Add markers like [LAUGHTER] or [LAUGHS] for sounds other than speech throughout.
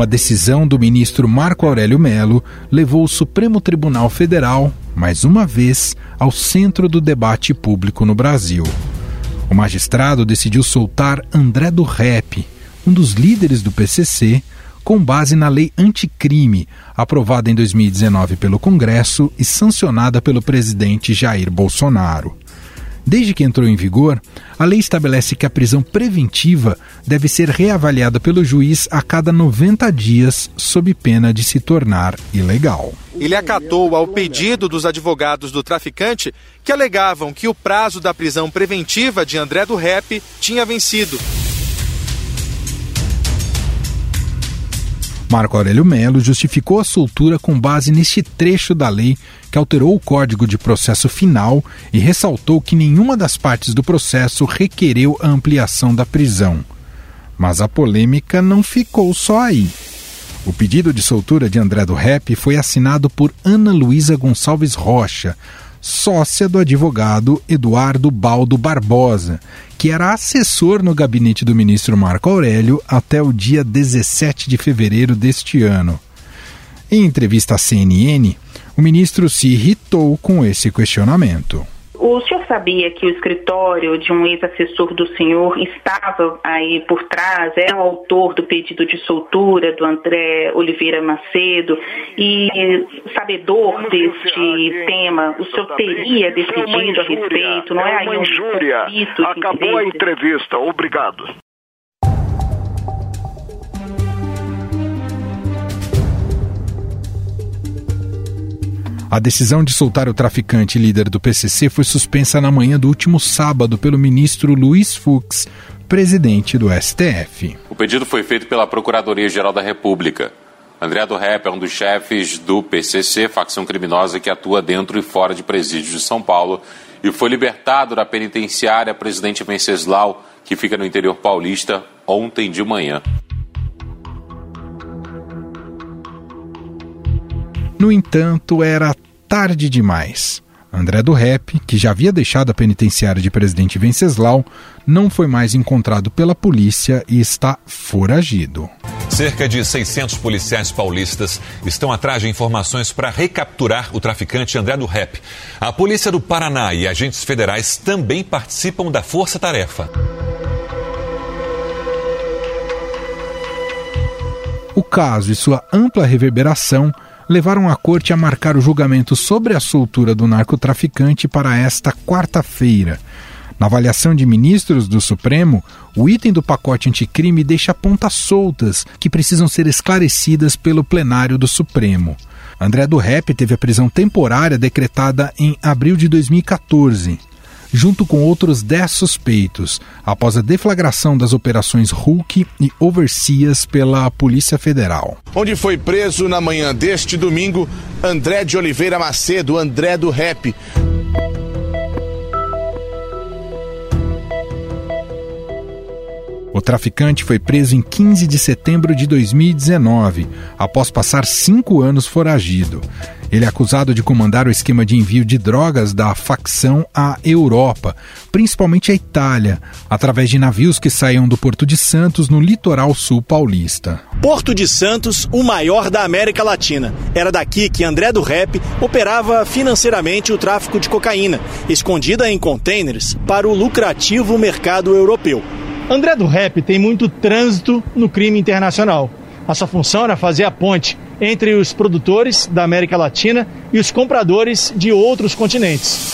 Uma decisão do ministro Marco Aurélio Melo levou o Supremo Tribunal Federal, mais uma vez, ao centro do debate público no Brasil. O magistrado decidiu soltar André do Rep, um dos líderes do PCC, com base na lei anticrime, aprovada em 2019 pelo Congresso e sancionada pelo presidente Jair Bolsonaro. Desde que entrou em vigor, a lei estabelece que a prisão preventiva deve ser reavaliada pelo juiz a cada 90 dias, sob pena de se tornar ilegal. Ele acatou ao pedido dos advogados do traficante que alegavam que o prazo da prisão preventiva de André do Rep tinha vencido. Marco Aurélio Melo justificou a soltura com base neste trecho da lei que alterou o Código de Processo Final e ressaltou que nenhuma das partes do processo requereu a ampliação da prisão. Mas a polêmica não ficou só aí. O pedido de soltura de André do Rep foi assinado por Ana Luísa Gonçalves Rocha, sócia do advogado Eduardo Baldo Barbosa, que era assessor no gabinete do ministro Marco Aurélio até o dia 17 de fevereiro deste ano. Em entrevista à CNN, o ministro se irritou com esse questionamento. O senhor sabia que o escritório de um ex-assessor do senhor estava aí por trás, é o autor do pedido de soltura do André Oliveira Macedo e sabedor deste tema, o senhor teria decidido a respeito, não é aí um injúria. Acabou a entrevista, obrigado. A decisão de soltar o traficante líder do PCC foi suspensa na manhã do último sábado pelo ministro Luiz Fux, presidente do STF. O pedido foi feito pela Procuradoria-Geral da República. André do Rep é um dos chefes do PCC, facção criminosa que atua dentro e fora de presídios de São Paulo, e foi libertado da penitenciária Presidente Venceslau, que fica no interior paulista, ontem de manhã. No entanto, era tarde demais. André do Rep, que já havia deixado a penitenciária de Presidente Venceslau, não foi mais encontrado pela polícia e está foragido. Cerca de 600 policiais paulistas estão atrás de informações para recapturar o traficante André do Rep. A polícia do Paraná e agentes federais também participam da força-tarefa. O caso e sua ampla reverberação levaram a corte a marcar o julgamento sobre a soltura do narcotraficante para esta quarta-feira. Na avaliação de ministros do Supremo, o item do pacote anticrime deixa pontas soltas que precisam ser esclarecidas pelo plenário do Supremo. André do Rep teve a prisão temporária decretada em abril de 2014 junto com outros 10 suspeitos, após a deflagração das operações Hulk e Overseas pela Polícia Federal. Onde foi preso na manhã deste domingo André de Oliveira Macedo, André do Rep. O traficante foi preso em 15 de setembro de 2019, após passar cinco anos foragido. Ele é acusado de comandar o esquema de envio de drogas da facção à Europa, principalmente à Itália, através de navios que saíam do Porto de Santos, no litoral sul paulista. Porto de Santos, o maior da América Latina. Era daqui que André do Rep operava financeiramente o tráfico de cocaína, escondida em containers para o lucrativo mercado europeu. André do Rep tem muito trânsito no crime internacional. A sua função era fazer a ponte entre os produtores da América Latina e os compradores de outros continentes.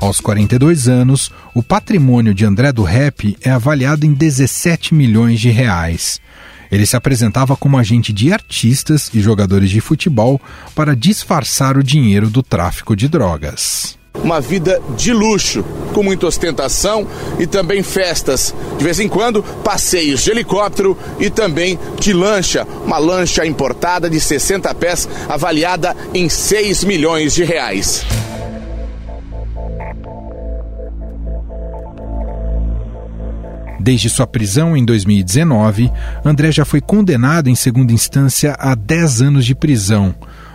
Aos 42 anos, o patrimônio de André do Rep é avaliado em 17 milhões de reais. Ele se apresentava como agente de artistas e jogadores de futebol para disfarçar o dinheiro do tráfico de drogas uma vida de luxo, com muita ostentação e também festas. De vez em quando, passeios de helicóptero e também de lancha, uma lancha importada de 60 pés, avaliada em 6 milhões de reais. Desde sua prisão em 2019, André já foi condenado em segunda instância a 10 anos de prisão.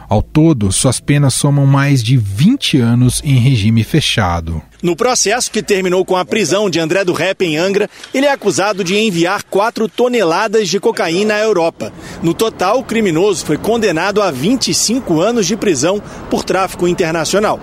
Ao todo, suas penas somam mais de 20 anos em regime fechado. No processo que terminou com a prisão de André do Rep em Angra, ele é acusado de enviar 4 toneladas de cocaína à Europa. No total, o criminoso foi condenado a 25 anos de prisão por tráfico internacional.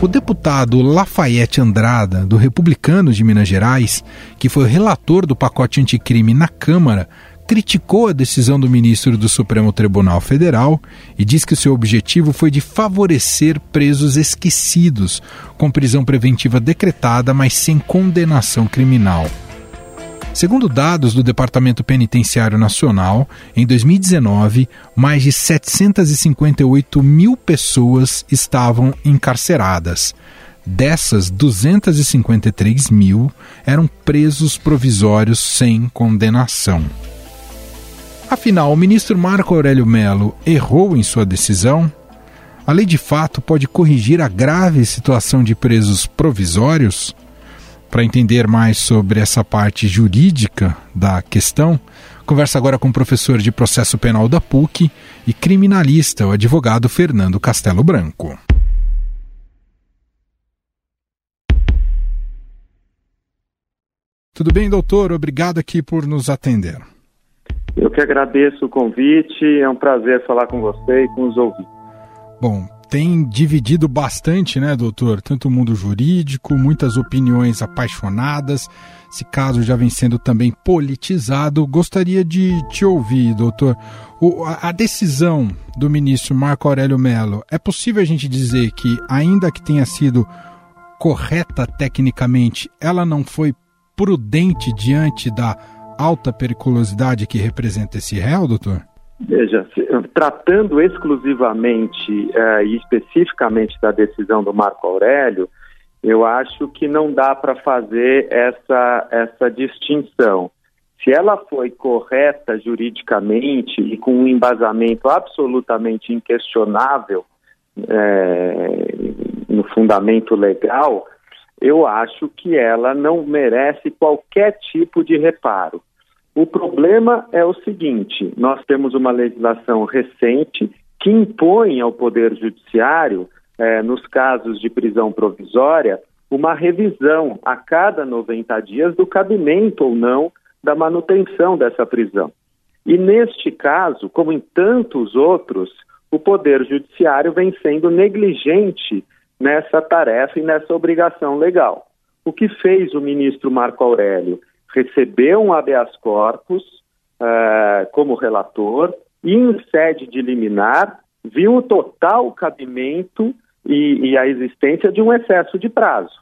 O deputado Lafayette Andrada, do Republicano de Minas Gerais, que foi relator do pacote anticrime na Câmara, criticou a decisão do ministro do Supremo Tribunal Federal e diz que seu objetivo foi de favorecer presos esquecidos, com prisão preventiva decretada, mas sem condenação criminal. Segundo dados do Departamento Penitenciário Nacional, em 2019, mais de 758 mil pessoas estavam encarceradas. Dessas, 253 mil eram presos provisórios sem condenação. Afinal, o ministro Marco Aurélio Melo errou em sua decisão? A lei de fato pode corrigir a grave situação de presos provisórios? Para entender mais sobre essa parte jurídica da questão, conversa agora com o professor de processo penal da PUC e criminalista, o advogado Fernando Castelo Branco. Tudo bem, doutor? Obrigado aqui por nos atender. Eu que agradeço o convite, é um prazer falar com você e com os ouvintes. Bom, tem dividido bastante, né, doutor? Tanto o mundo jurídico, muitas opiniões apaixonadas. Esse caso já vem sendo também politizado. Gostaria de te ouvir, doutor. O, a, a decisão do ministro Marco Aurélio Mello, é possível a gente dizer que, ainda que tenha sido correta tecnicamente, ela não foi prudente diante da alta periculosidade que representa esse réu, doutor? Veja, tratando exclusivamente uh, e especificamente da decisão do Marco Aurélio, eu acho que não dá para fazer essa, essa distinção. Se ela foi correta juridicamente e com um embasamento absolutamente inquestionável é, no fundamento legal, eu acho que ela não merece qualquer tipo de reparo. O problema é o seguinte: nós temos uma legislação recente que impõe ao Poder Judiciário, eh, nos casos de prisão provisória, uma revisão a cada 90 dias do cabimento ou não da manutenção dessa prisão. E neste caso, como em tantos outros, o Poder Judiciário vem sendo negligente nessa tarefa e nessa obrigação legal. O que fez o ministro Marco Aurélio? Recebeu um habeas corpus uh, como relator e, em sede de liminar, viu o total cabimento e, e a existência de um excesso de prazo.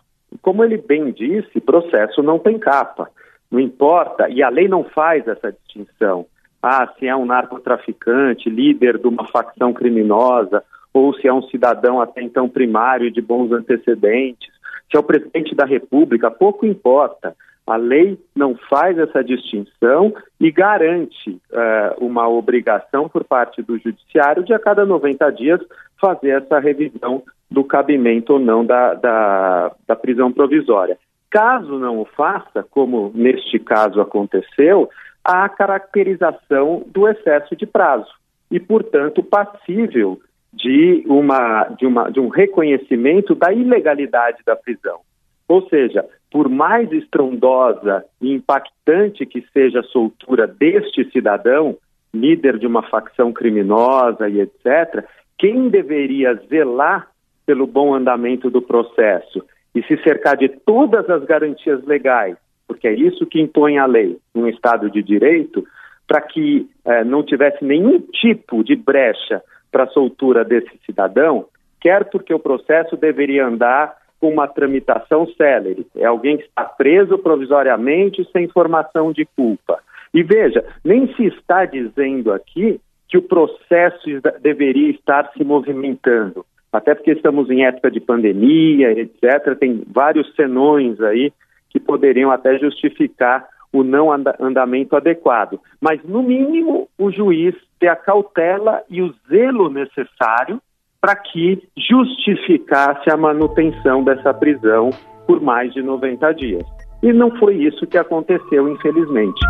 Como ele bem disse, processo não tem capa. Não importa, e a lei não faz essa distinção. Ah, se é um narcotraficante, líder de uma facção criminosa, ou se é um cidadão até então primário de bons antecedentes, se é o presidente da República, pouco importa. A lei não faz essa distinção e garante uh, uma obrigação por parte do judiciário de a cada 90 dias fazer essa revisão do cabimento ou não da, da, da prisão provisória. Caso não o faça, como neste caso aconteceu, há a caracterização do excesso de prazo e, portanto, passível de, uma, de, uma, de um reconhecimento da ilegalidade da prisão. Ou seja, por mais estrondosa e impactante que seja a soltura deste cidadão, líder de uma facção criminosa e etc., quem deveria zelar pelo bom andamento do processo e se cercar de todas as garantias legais, porque é isso que impõe a lei num Estado de Direito, para que eh, não tivesse nenhum tipo de brecha para a soltura desse cidadão, quer porque o processo deveria andar com uma tramitação célere. É alguém que está preso provisoriamente sem formação de culpa. E veja, nem se está dizendo aqui que o processo deveria estar se movimentando. Até porque estamos em época de pandemia, etc. Tem vários senões aí que poderiam até justificar o não andamento adequado. Mas, no mínimo, o juiz ter a cautela e o zelo necessário para que justificasse a manutenção dessa prisão por mais de 90 dias. E não foi isso que aconteceu, infelizmente.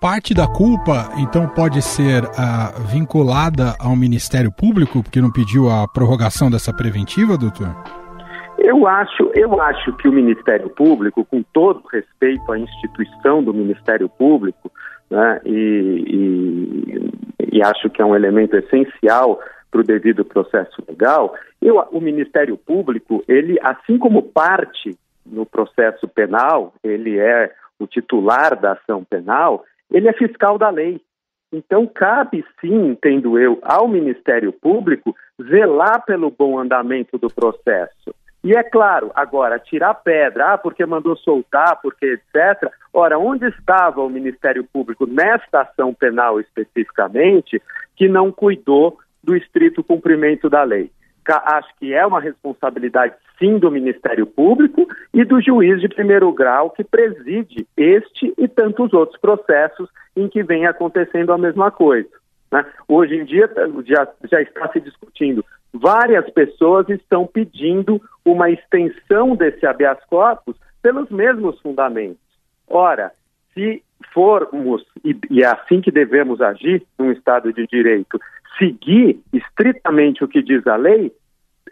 Parte da culpa, então, pode ser uh, vinculada ao Ministério Público, porque não pediu a prorrogação dessa preventiva, doutor? Eu acho, eu acho que o Ministério Público, com todo respeito à instituição do Ministério Público, né, e, e, e acho que é um elemento essencial para o devido processo legal, eu, o Ministério Público, ele, assim como parte no processo penal, ele é o titular da ação penal, ele é fiscal da lei. Então, cabe sim, entendo eu, ao Ministério Público zelar pelo bom andamento do processo. E é claro, agora, tirar pedra, ah, porque mandou soltar, porque etc. Ora, onde estava o Ministério Público nesta ação penal especificamente, que não cuidou do estrito cumprimento da lei? Acho que é uma responsabilidade, sim, do Ministério Público e do juiz de primeiro grau que preside este e tantos outros processos em que vem acontecendo a mesma coisa. Né? Hoje em dia já, já está se discutindo várias pessoas estão pedindo uma extensão desse habeas corpus pelos mesmos fundamentos. Ora, se formos, e, e, é assim que devemos agir num Estado de Direito, seguir estritamente o que diz a lei,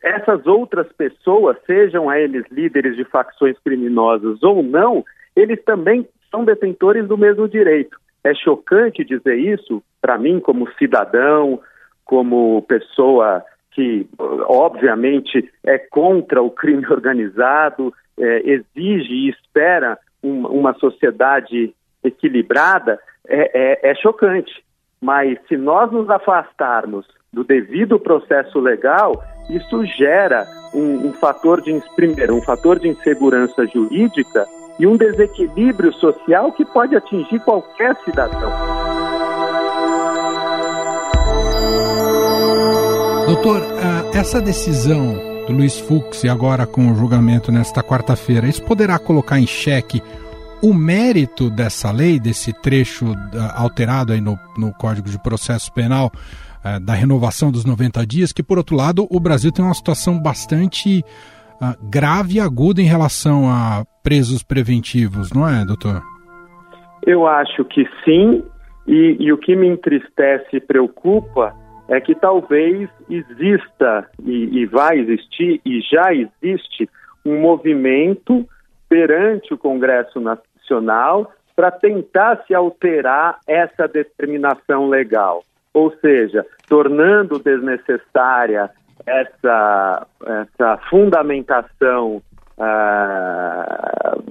essas outras pessoas, sejam eles líderes de facções criminosas ou não, eles também são detentores do mesmo direito. É chocante dizer isso, para mim, como cidadão, como pessoa que obviamente é contra o crime [LAUGHS] organizado, é, exige e espera um, uma sociedade equilibrada, é, é, é chocante. Mas se nós nos afastarmos do devido processo legal, isso gera um, um, fator de primeiro, um fator de insegurança jurídica e um desequilíbrio social que pode atingir qualquer cidadão. Doutor, ah, essa decisão do Luiz Fux e agora com o julgamento nesta quarta-feira, isso poderá colocar em xeque o mérito dessa lei, desse trecho ah, alterado aí no, no Código de Processo Penal, ah, da renovação dos 90 dias, que por outro lado o Brasil tem uma situação bastante grave e aguda em relação a presos preventivos, não é, doutor? Eu acho que sim, e, e o que me entristece e preocupa é que talvez exista e, e vai existir e já existe um movimento perante o Congresso Nacional para tentar se alterar essa determinação legal, ou seja, tornando desnecessária essa, essa fundamentação uh,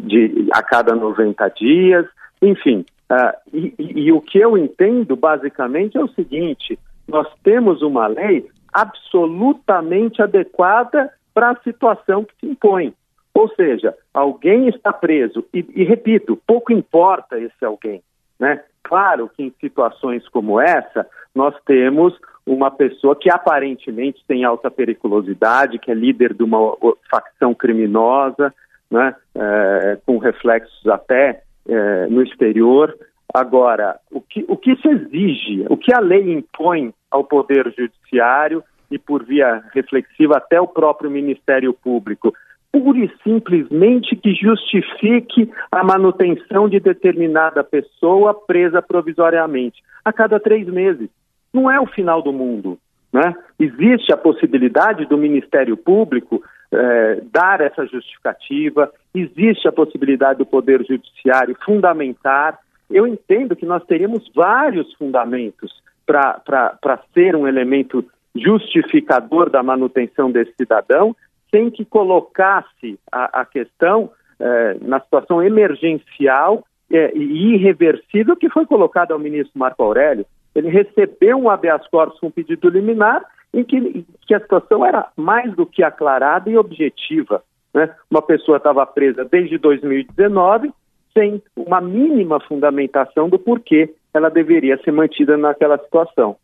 de, a cada 90 dias, enfim. Uh, e, e, e o que eu entendo basicamente é o seguinte: nós temos uma lei absolutamente adequada para a situação que se impõe. Ou seja, alguém está preso, e, e, repito, pouco importa esse alguém. Né? Claro que em situações como essa, nós temos uma pessoa que aparentemente tem alta periculosidade, que é líder de uma facção criminosa, né? É, com reflexos até é, no exterior, Agora, o que, o que se exige, o que a lei impõe ao Poder Judiciário e, por via reflexiva, até o próprio Ministério Público, pura e simplesmente que justifique a manutenção de determinada pessoa presa provisoriamente a cada três meses. Não é o final do mundo. Né? Existe a possibilidade do Ministério Público eh, dar essa justificativa, existe a possibilidade do Poder Judiciário fundamentar eu entendo que nós teríamos vários fundamentos para ser um elemento justificador da manutenção desse cidadão, sem que colocasse a, a questão eh, na situação emergencial eh, e irreversível que foi colocada ao ministro Marco Aurélio. Ele recebeu um habeas corpus com pedido liminar em que, que a situação era mais do que aclarada e objetiva. Né? Uma pessoa estava presa desde 2019 sem uma mínima fundamentação do porquê ela deveria ser mantida naquela situação.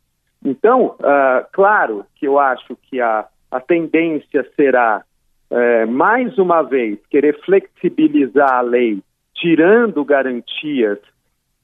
Então, uh, claro que eu acho que a, a tendência será, uh, mais uma vez, querer flexibilizar a lei, tirando garantias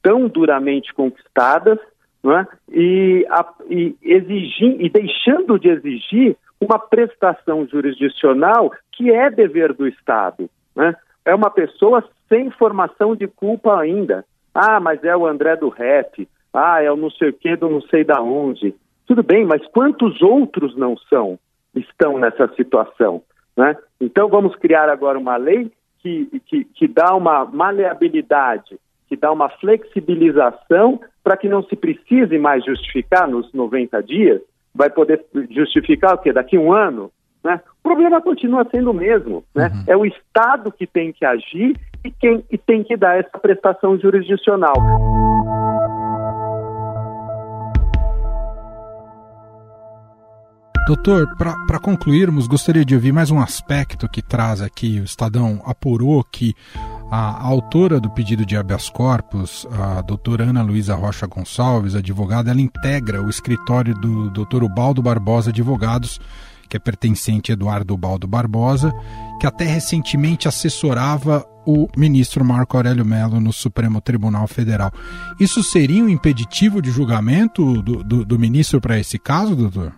tão duramente conquistadas é? e, a, e, exigir, e deixando de exigir uma prestação jurisdicional que é dever do Estado. Né? É uma pessoa sem formação de culpa ainda. Ah, mas é o André do rap. Ah, é o não sei o que do não sei da onde. Tudo bem, mas quantos outros não são, estão nessa situação? Né? Então vamos criar agora uma lei que, que, que dá uma maleabilidade, que dá uma flexibilização para que não se precise mais justificar nos 90 dias, vai poder justificar o quê? Daqui um ano? Né? O problema continua sendo o mesmo. Né? Uhum. É o Estado que tem que agir e, quem, e tem que dar essa prestação jurisdicional. Doutor, para concluirmos, gostaria de ouvir mais um aspecto que traz aqui. O Estadão apurou que a, autora do pedido de habeas corpus, a doutora Ana Luísa Rocha Gonçalves, advogada, ela integra o escritório do doutor Ubaldo Barbosa Advogados, que é pertencente a Eduardo Ubaldo Barbosa, que até recentemente assessorava o ministro Marco Aurélio Mello no Supremo Tribunal Federal. Isso seria um impeditivo de julgamento do, do, do ministro para esse caso, doutor?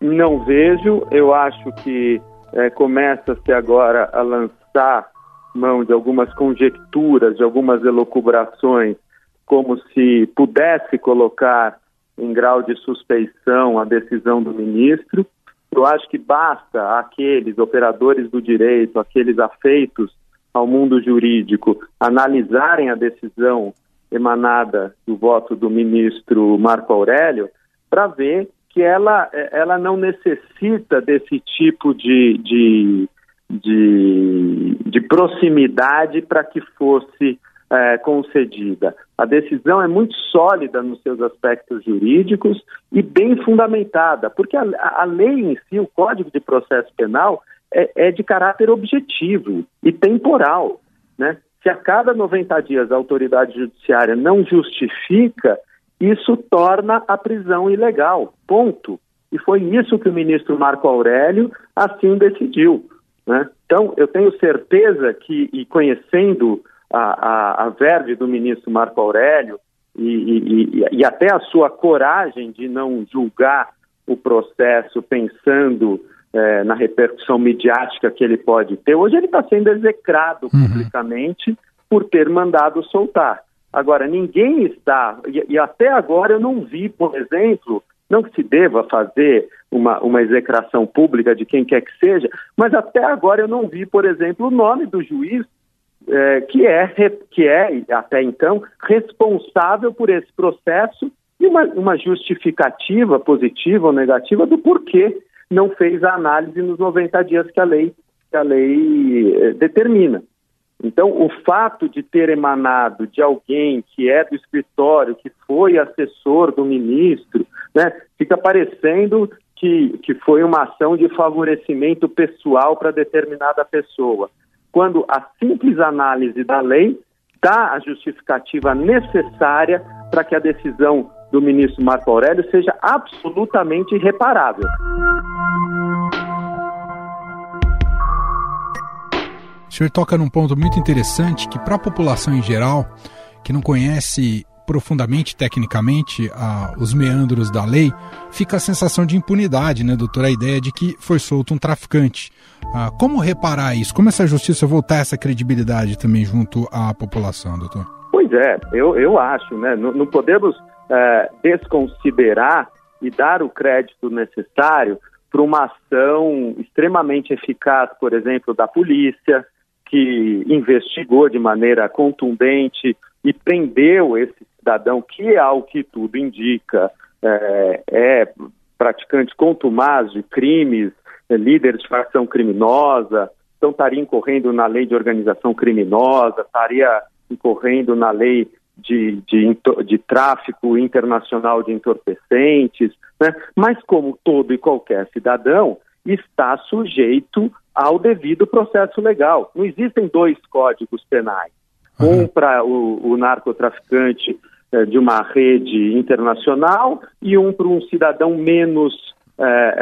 Não vejo. Eu acho que é, começa-se agora a lançar mão de algumas conjecturas, de algumas elucubrações, como se pudesse colocar em grau de suspeição a decisão do ministro. Eu acho que basta aqueles operadores do direito, aqueles afeitos ao mundo jurídico, analisarem a decisão emanada do voto do ministro Marco Aurélio para ver que ela, ela não necessita desse tipo de, de, de, de proximidade para que fosse é, concedida. A decisão é muito sólida nos seus aspectos jurídicos e bem fundamentada, porque a, a lei em si, o Código de Processo Penal, é, é de caráter objetivo e temporal. Né? Se a cada 90 dias a autoridade judiciária não justifica isso torna a prisão ilegal. Ponto. E foi isso que o ministro Marco Aurélio assim decidiu. Né? Então, eu tenho certeza que, e conhecendo a, a, a verve do ministro Marco Aurélio, e, e, e, até a sua coragem de não julgar o processo pensando é, na repercussão midiática que ele pode ter. Hoje ele está sendo execrado uhum. publicamente por ter mandado soltar. Agora, ninguém está, e, e, até agora eu não vi, por exemplo, não que se deva fazer uma, uma execração pública de quem quer que seja, mas até agora eu não vi, por exemplo, o nome do juiz é, que, é, que é, até então, responsável por esse processo e uma, uma justificativa positiva ou negativa do porquê não fez a análise nos 90 dias que a lei, que a lei é, determina. Então, o fato de ter emanado de alguém que é do escritório, que foi assessor do ministro, né, fica parecendo que, que foi uma ação de favorecimento pessoal para determinada pessoa. Quando a simples análise da lei dá a justificativa necessária para que a decisão do ministro Marco Aurélio seja absolutamente irreparável. O senhor toca num ponto muito interessante que, para a população em geral, que não conhece profundamente, tecnicamente, a, os meandros da lei, fica a sensação de impunidade, né, doutor? A ideia de que foi solto um traficante. Ah, como reparar isso? Como essa justiça voltar essa credibilidade também junto à população, doutor? Pois é, eu, eu acho, né? Não, não podemos é, desconsiderar e dar o crédito necessário para uma ação extremamente eficaz, por exemplo, da polícia, que investigou de maneira contundente e prendeu esse cidadão que, ao que tudo indica, é, é praticante contumaz de crimes, é líder de facção criminosa, então estaria incorrendo na lei de organização criminosa, estaria incorrendo na lei de, de, de tráfico internacional de entorpecentes, né? mas como todo e qualquer cidadão, está sujeito ao devido processo legal. Não existem dois códigos penais. Uhum. Um para o, o, narcotraficante é, de uma rede internacional e um para um cidadão menos é,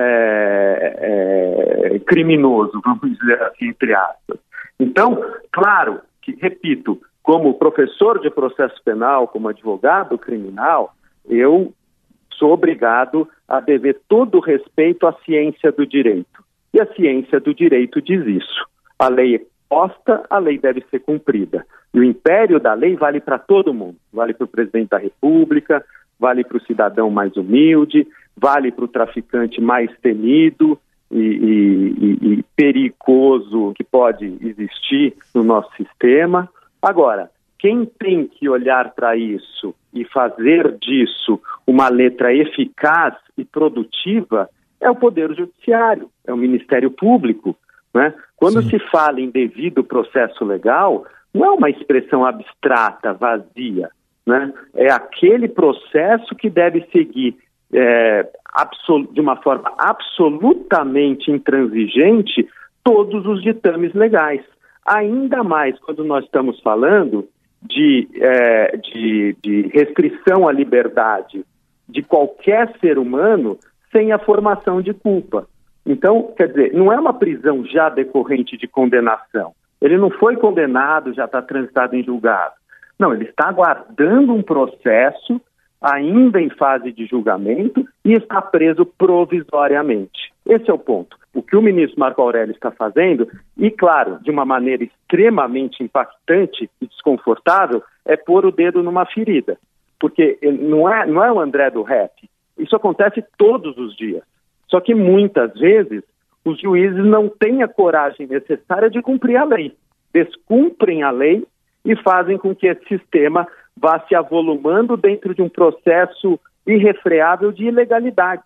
é, criminoso, vamos dizer assim, entre aspas. Então, claro que, repito, como professor de processo penal, como advogado criminal, eu sou obrigado a dever todo respeito à ciência do direito. E a ciência do direito diz isso. A lei imposta, a lei deve ser cumprida. E o império da lei vale para todo mundo. Vale para o presidente da República, vale para o cidadão mais humilde, vale para o traficante mais temido e, e, e, perigoso que pode existir no nosso sistema. Agora, quem tem que olhar para isso e fazer disso uma letra eficaz e produtiva é o Poder Judiciário, é o Ministério Público. Né? Quando Sim. se fala em devido processo legal, não é uma expressão abstrata, vazia. Né? É aquele processo que deve seguir é, de uma forma absolutamente intransigente todos os ditames legais. Ainda mais quando nós estamos falando de, é, de, de restrição à liberdade de qualquer ser humano sem a formação de culpa. Então, quer dizer, não é uma prisão já decorrente de condenação. Ele não foi condenado, já está transitado em julgado. Não, ele está aguardando um processo ainda em fase de julgamento e está preso provisoriamente. Esse é o ponto. O que o ministro Marco Aurélio está fazendo, e claro, de uma maneira extremamente impactante e desconfortável, é pôr o dedo numa ferida. Porque não é, não é o André do rap. Isso acontece todos os dias. Só que muitas vezes os juízes não têm a coragem necessária de cumprir a lei. Descumprem a lei e fazem com que esse sistema vá se avolumando dentro de um processo irrefreável de ilegalidade.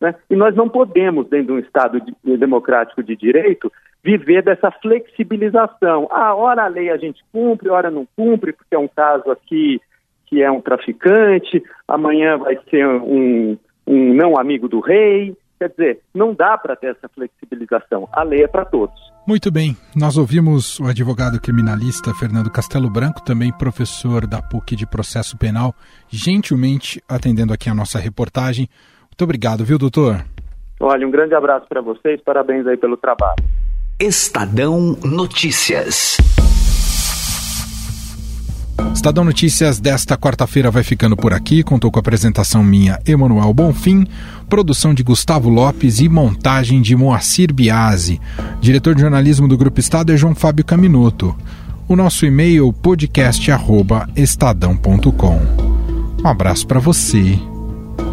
Né? E nós não podemos, dentro de um Estado de, democrático de direito, viver dessa flexibilização. Ah, ora a lei a gente cumpre, ora não cumpre, porque é um caso aqui que é um traficante, amanhã vai ser um, um não amigo do rei. Quer dizer, não dá para ter essa flexibilização. A lei é para todos. Muito bem, nós ouvimos o advogado criminalista Fernando Castelo Branco, também professor da PUC de Processo Penal, gentilmente atendendo aqui a nossa reportagem. Muito obrigado, viu, doutor? Olha, um grande abraço para vocês, parabéns aí pelo trabalho. Estadão Notícias. Estadão Notícias desta quarta-feira vai ficando por aqui. Contou com a apresentação minha, Emanuel Bonfim, produção de Gustavo Lopes e montagem de Moacir Biasi. Diretor de jornalismo do Grupo Estado é João Fábio Caminoto. O nosso e-mail podcast@estadão.com. Um abraço para você